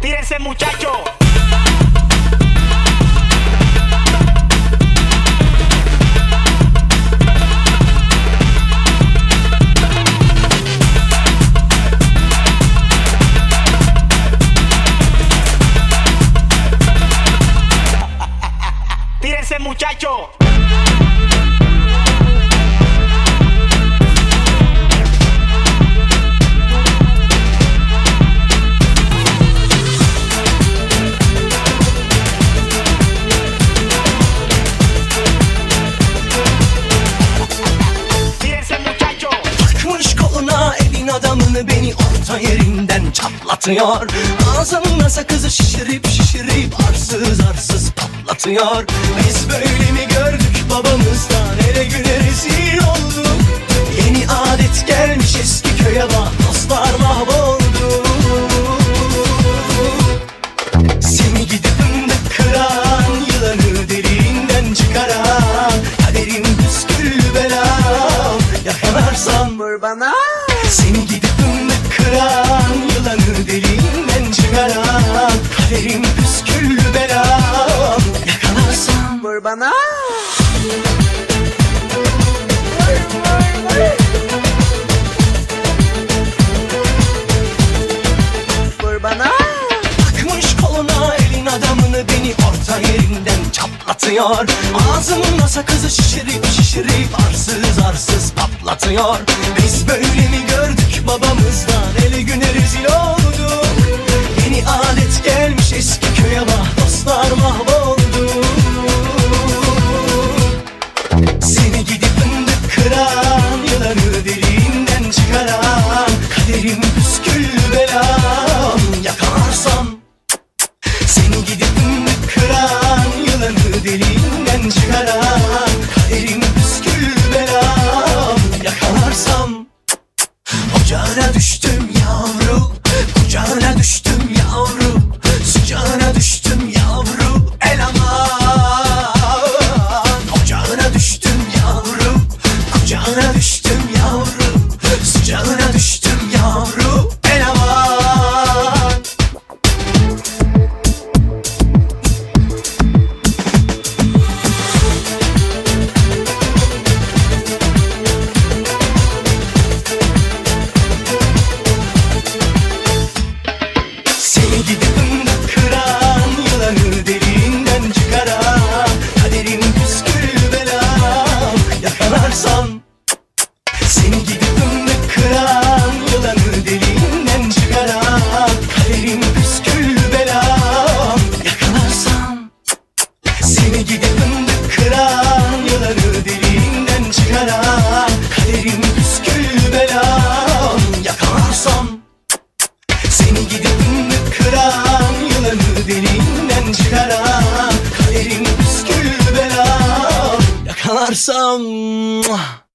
Tírense muchachos. Tírense muchacho. Adamını beni orta yerinden çatlatıyor Ağzımda sakızı şişirip şişirip arsız arsız patlatıyor Biz böyle mi gördük babamızdan? Ele güne rezil olduk. Yeni adet gelmiş eski köye bak dostlar mahvoldu. Seni gidip fındık kıran Yılanı deliğinden çıkaran Kaderim püsküllü belam Yakalarsan vur bana. Seni gidip yerinden çatlatıyor. Ağzımda sakızı şişirip şişirip arsız arsız patlatıyor. Biz böyle mi gördük babamızdan ele güne rezil olduk? Yeni adet gelmiş eski köye bak dostlar mahvoldu Seni gidip fındık kıran Yılanı deliğinden çıkaran Kaderim püsküllü belam çıkaran Kaderim püskül belam Yakalarsam